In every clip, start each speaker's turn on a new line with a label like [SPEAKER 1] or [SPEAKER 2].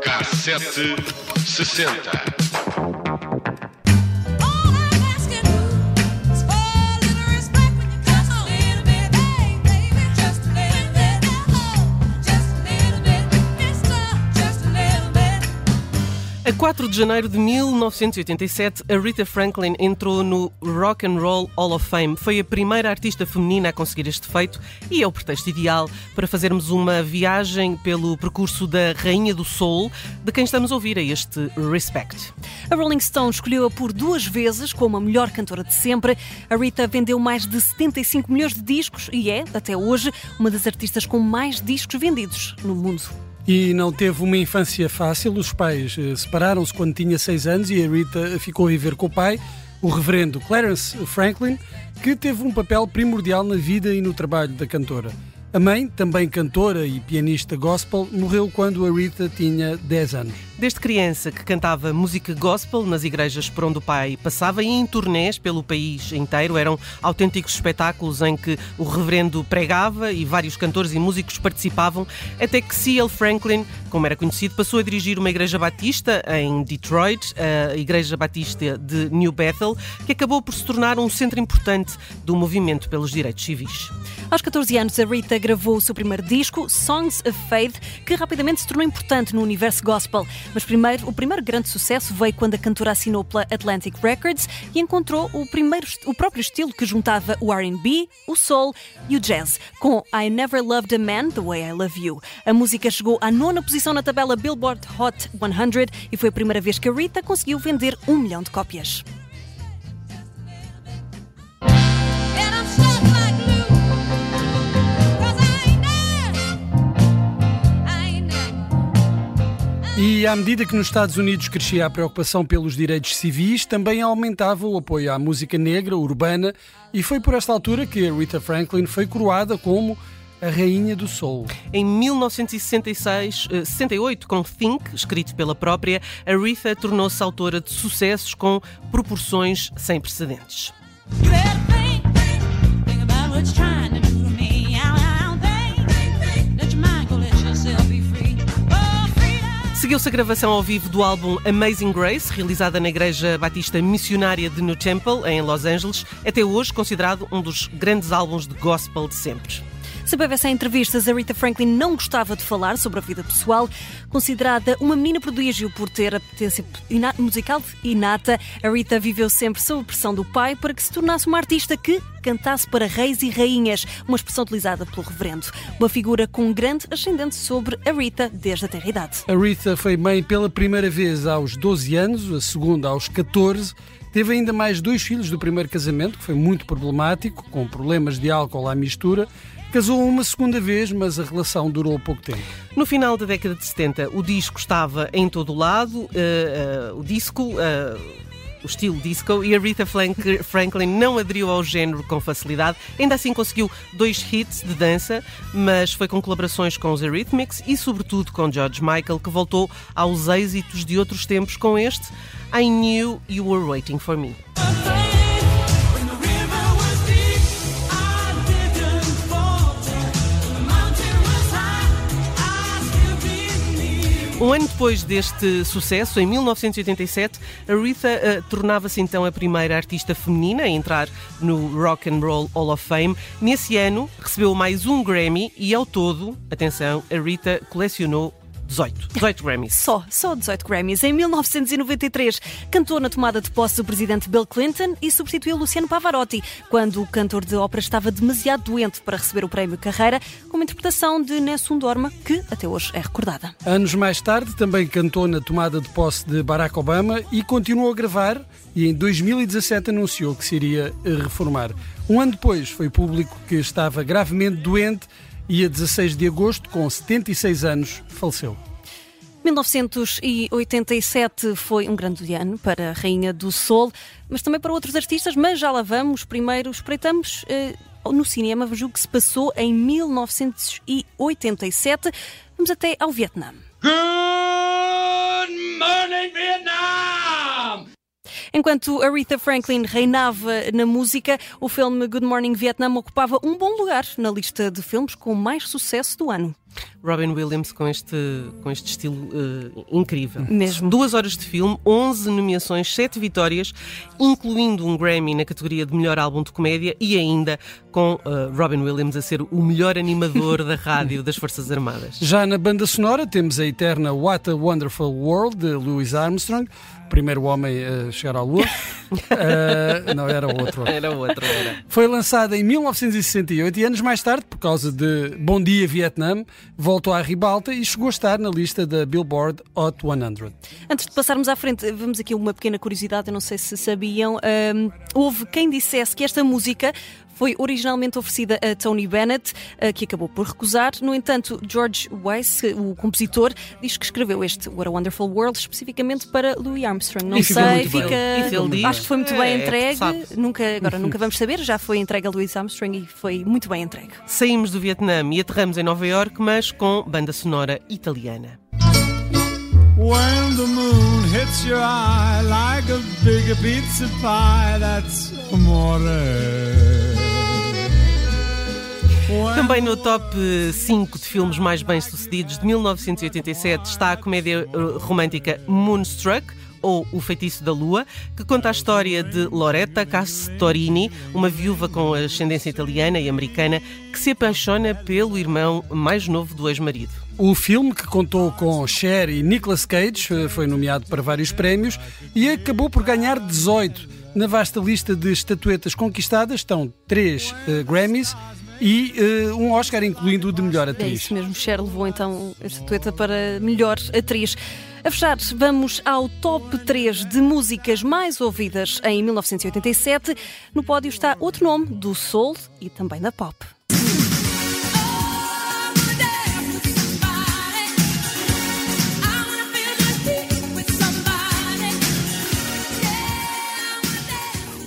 [SPEAKER 1] Cassete sessenta.
[SPEAKER 2] A 4 de janeiro de 1987, a Rita Franklin entrou no Rock and Roll Hall of Fame. Foi a primeira artista feminina a conseguir este feito e é o pretexto ideal para fazermos uma viagem pelo percurso da Rainha do Soul, de quem estamos a ouvir a este Respect.
[SPEAKER 3] A Rolling Stone escolheu-a por duas vezes como a melhor cantora de sempre. A Rita vendeu mais de 75 milhões de discos e é, até hoje, uma das artistas com mais discos vendidos no mundo.
[SPEAKER 4] E não teve uma infância fácil. Os pais eh, separaram-se quando tinha seis anos e a Rita ficou a viver com o pai, o reverendo Clarence Franklin, que teve um papel primordial na vida e no trabalho da cantora. A mãe, também cantora e pianista gospel, morreu quando a Rita tinha 10 anos.
[SPEAKER 2] Desde criança que cantava música gospel nas igrejas por onde o pai passava e em turnés pelo país inteiro. Eram autênticos espetáculos em que o reverendo pregava e vários cantores e músicos participavam, até que C.L. Franklin, como era conhecido, passou a dirigir uma igreja batista em Detroit, a Igreja Batista de New Bethel, que acabou por se tornar um centro importante do movimento pelos direitos civis.
[SPEAKER 3] Aos 14 anos, a Rita gravou o seu primeiro disco, Songs of Faith, que rapidamente se tornou importante no universo gospel. Mas primeiro, o primeiro grande sucesso veio quando a cantora assinou pela Atlantic Records e encontrou o, primeiro, o próprio estilo que juntava o R&B, o soul e o jazz, com I Never Loved a Man the Way I Love You. A música chegou à nona posição na tabela Billboard Hot 100 e foi a primeira vez que a Rita conseguiu vender um milhão de cópias.
[SPEAKER 4] E à medida que nos Estados Unidos crescia a preocupação pelos direitos civis, também aumentava o apoio à música negra, urbana, e foi por esta altura que a Rita Franklin foi coroada como a Rainha do Soul.
[SPEAKER 2] Em 1966, 68, eh, com Think, escrito pela própria, a Rita tornou-se autora de sucessos com proporções sem precedentes. Seguiu-se a gravação ao vivo do álbum Amazing Grace, realizada na Igreja Batista Missionária de New Temple, em Los Angeles, até hoje considerado um dos grandes álbuns de gospel de sempre.
[SPEAKER 3] Se BBC em entrevistas, a Rita Franklin não gostava de falar sobre a vida pessoal. Considerada uma menina prodígio por ter a potência musical inata, a Rita viveu sempre sob a pressão do pai para que se tornasse uma artista que cantasse para reis e rainhas, uma expressão utilizada pelo reverendo. Uma figura com grande ascendente sobre a Rita desde a terra idade.
[SPEAKER 4] A Rita foi mãe pela primeira vez aos 12 anos, a segunda aos 14 Teve ainda mais dois filhos do primeiro casamento, que foi muito problemático, com problemas de álcool à mistura. Casou uma segunda vez, mas a relação durou pouco tempo.
[SPEAKER 2] No final da década de 70, o disco estava em todo o lado, uh, uh, o disco. Uh, o estilo disco e a Rita Franklin não aderiu ao género com facilidade. Ainda assim conseguiu dois hits de dança, mas foi com colaborações com os Eurythmics e, sobretudo, com George Michael, que voltou aos êxitos de outros tempos com este I Knew You Were Waiting for Me. Um ano depois deste sucesso, em 1987, a Aretha uh, tornava-se então a primeira artista feminina a entrar no Rock and Roll Hall of Fame. Nesse ano, recebeu mais um Grammy e, ao todo, atenção, a Rita colecionou 18. 18 Grammys.
[SPEAKER 3] Só, só 18 Grammys. Em 1993, cantou na tomada de posse do presidente Bill Clinton e substituiu Luciano Pavarotti quando o cantor de ópera estava demasiado doente para receber o prémio Carreira, com uma interpretação de Nessun Dorma, que até hoje é recordada.
[SPEAKER 4] Anos mais tarde, também cantou na tomada de posse de Barack Obama e continuou a gravar e em 2017 anunciou que se iria reformar. Um ano depois, foi público que estava gravemente doente e a 16 de agosto, com 76 anos, faleceu.
[SPEAKER 3] 1987 foi um grande ano para a Rainha do Sol, mas também para outros artistas, mas já lá vamos. Primeiro espreitamos eh, no cinema, o que se passou em 1987. Vamos até ao Vietnã. Enquanto Aretha Franklin reinava na música, o filme Good Morning Vietnam ocupava um bom lugar na lista de filmes com mais sucesso do ano.
[SPEAKER 2] Robin Williams com este, com este estilo uh, incrível.
[SPEAKER 3] Mesmo.
[SPEAKER 2] Duas horas de filme, 11 nomeações, 7 vitórias, incluindo um Grammy na categoria de melhor álbum de comédia e ainda com uh, Robin Williams a ser o melhor animador da rádio das Forças Armadas.
[SPEAKER 4] Já na banda sonora temos a eterna What a Wonderful World de Louis Armstrong, primeiro homem a chegar à Lua. uh, não, era outro.
[SPEAKER 2] Era outro, era.
[SPEAKER 4] Foi lançada em 1968 e anos mais tarde, por causa de Bom Dia Vietnã, voltou à ribalta e chegou a estar na lista da Billboard Hot 100.
[SPEAKER 3] Antes de passarmos à frente, vamos aqui uma pequena curiosidade, eu não sei se sabiam. Um, houve quem dissesse que esta música foi originalmente oferecida a Tony Bennett, eh, que acabou por recusar. No entanto, George Weiss, o compositor, diz que escreveu este What a Wonderful World especificamente para Louis Armstrong. Não
[SPEAKER 4] E
[SPEAKER 3] sei, fica.
[SPEAKER 2] Diz,
[SPEAKER 3] Acho que foi muito bem
[SPEAKER 2] é,
[SPEAKER 3] entregue.
[SPEAKER 2] sabe-se.
[SPEAKER 3] Nunca, agora nunca vamos saber, já foi entregue a Louis Armstrong e foi muito bem entregue.
[SPEAKER 2] Saímos do Vietnã e aterramos em Nova York, mas com banda sonora italiana.
[SPEAKER 5] When the moon hits your eye like a big pizza pie, that's amore.
[SPEAKER 2] Também no top 5 de filmes mais bem-sucedidos de 1987 está a comédia eh, romântica Moonstruck, ou O Feitiço da Lua, que conta a história de Loretta Castorini, uma viúva com ascendência italiana e americana, que se apaixona pelo irmão mais novo do ex-marido.
[SPEAKER 4] O filme, que contou com Cher e Nicolas Cage, eh, foi nomeado para vários prémios e acabou por ganhar 18. Na vasta lista de estatuetas conquistadas estão 3 Grammys e eh, um Oscar, incluindo o de melhor
[SPEAKER 3] É
[SPEAKER 4] atriz.
[SPEAKER 3] isso mesmo, Cher levou então a estatueta para melhor atriz. A fechar, vamos ao top 3 de músicas mais ouvidas em 1987. No pódio está outro nome, do soul e também da pop.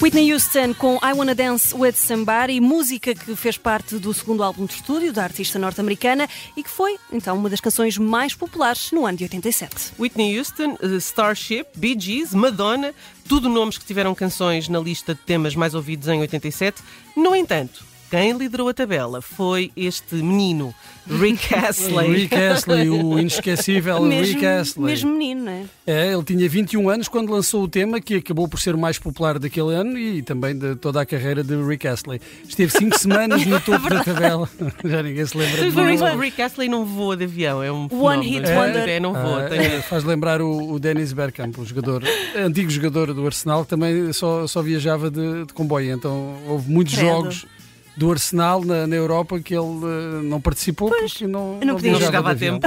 [SPEAKER 3] Whitney Houston com I Wanna Dance With Somebody, música que fez parte do segundo álbum de estúdio da artista norte-americana e que foi, então, uma das canções mais populares no ano de 87.
[SPEAKER 2] Whitney Houston, eh, Starship, Bee Gees, Madonna, tudo nomes que tiveram canções na lista de temas mais ouvidos em 87. No entanto, quem liderou a tabela foi este menino, Rick Astley.
[SPEAKER 4] Rick Astley, o inesquecível Rick Astley.
[SPEAKER 3] mesmo menino, não é?
[SPEAKER 4] É, ele tinha 21 anos quando lançou o tema que acabou por ser o mais popular daquele ano e também de toda a carreira de Rick Astley. Esteve 5 semanas no topo da tabela. Já ninguém se lembra de
[SPEAKER 2] O Rick,
[SPEAKER 4] nada.
[SPEAKER 2] o Rick Astley não voa de avião, é um
[SPEAKER 3] One hit
[SPEAKER 2] É,
[SPEAKER 3] wonder.
[SPEAKER 2] É, não voa.
[SPEAKER 4] Ah,
[SPEAKER 2] tem-
[SPEAKER 4] é, faz lembrar o, o Dennis Bergkamp, o jogador, antigo jogador do Arsenal, que também só, só viajava de, de comboio. Então houve muitos
[SPEAKER 3] Credo.
[SPEAKER 4] jogos do Arsenal na, na Europa que ele eh, não participou porque não,
[SPEAKER 3] não podia.
[SPEAKER 2] Não
[SPEAKER 4] de
[SPEAKER 2] a.
[SPEAKER 4] Pronto.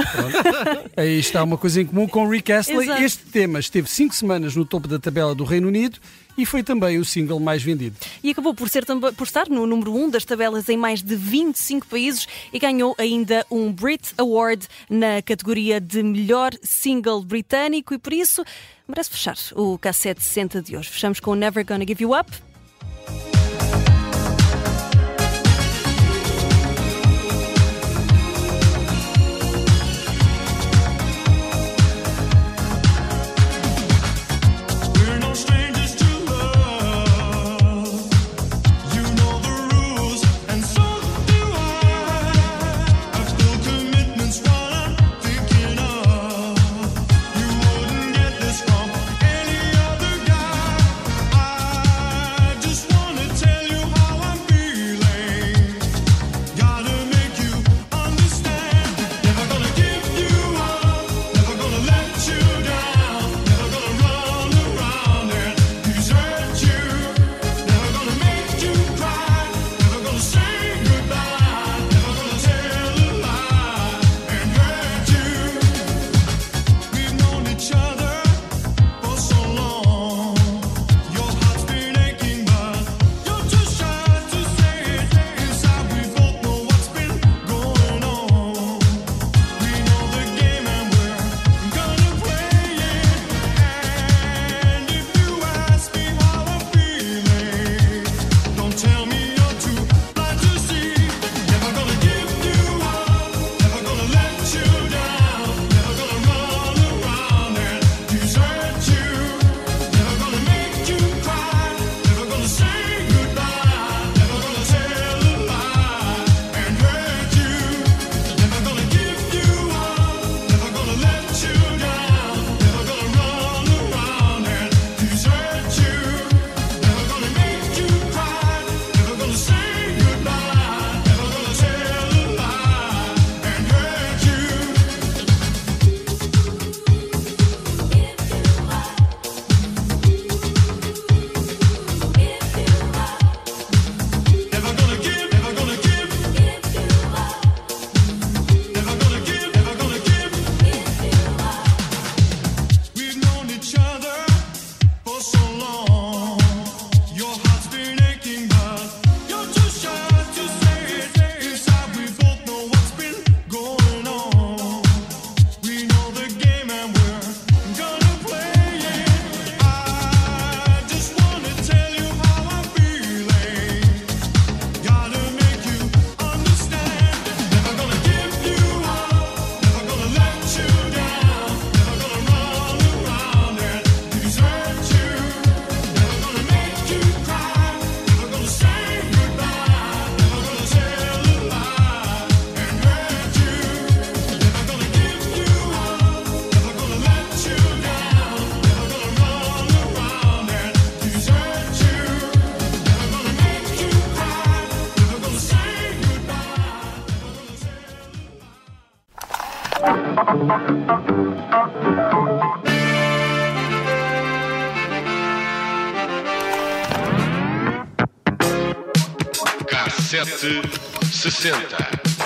[SPEAKER 4] Aí está uma coisa em comum com Rick Astley.
[SPEAKER 3] Exato.
[SPEAKER 4] Este tema esteve 5 semanas no topo da tabela do Reino Unido e foi também o single mais vendido.
[SPEAKER 3] E acabou por, ser, por estar no número 1 das tabelas em mais de 25 países e ganhou ainda um Brit Award na categoria de melhor single britânico e por isso merece fechar o cassete 60 de hoje. Fechamos com Never Gonna Give You Up.
[SPEAKER 6] Cassete sessenta.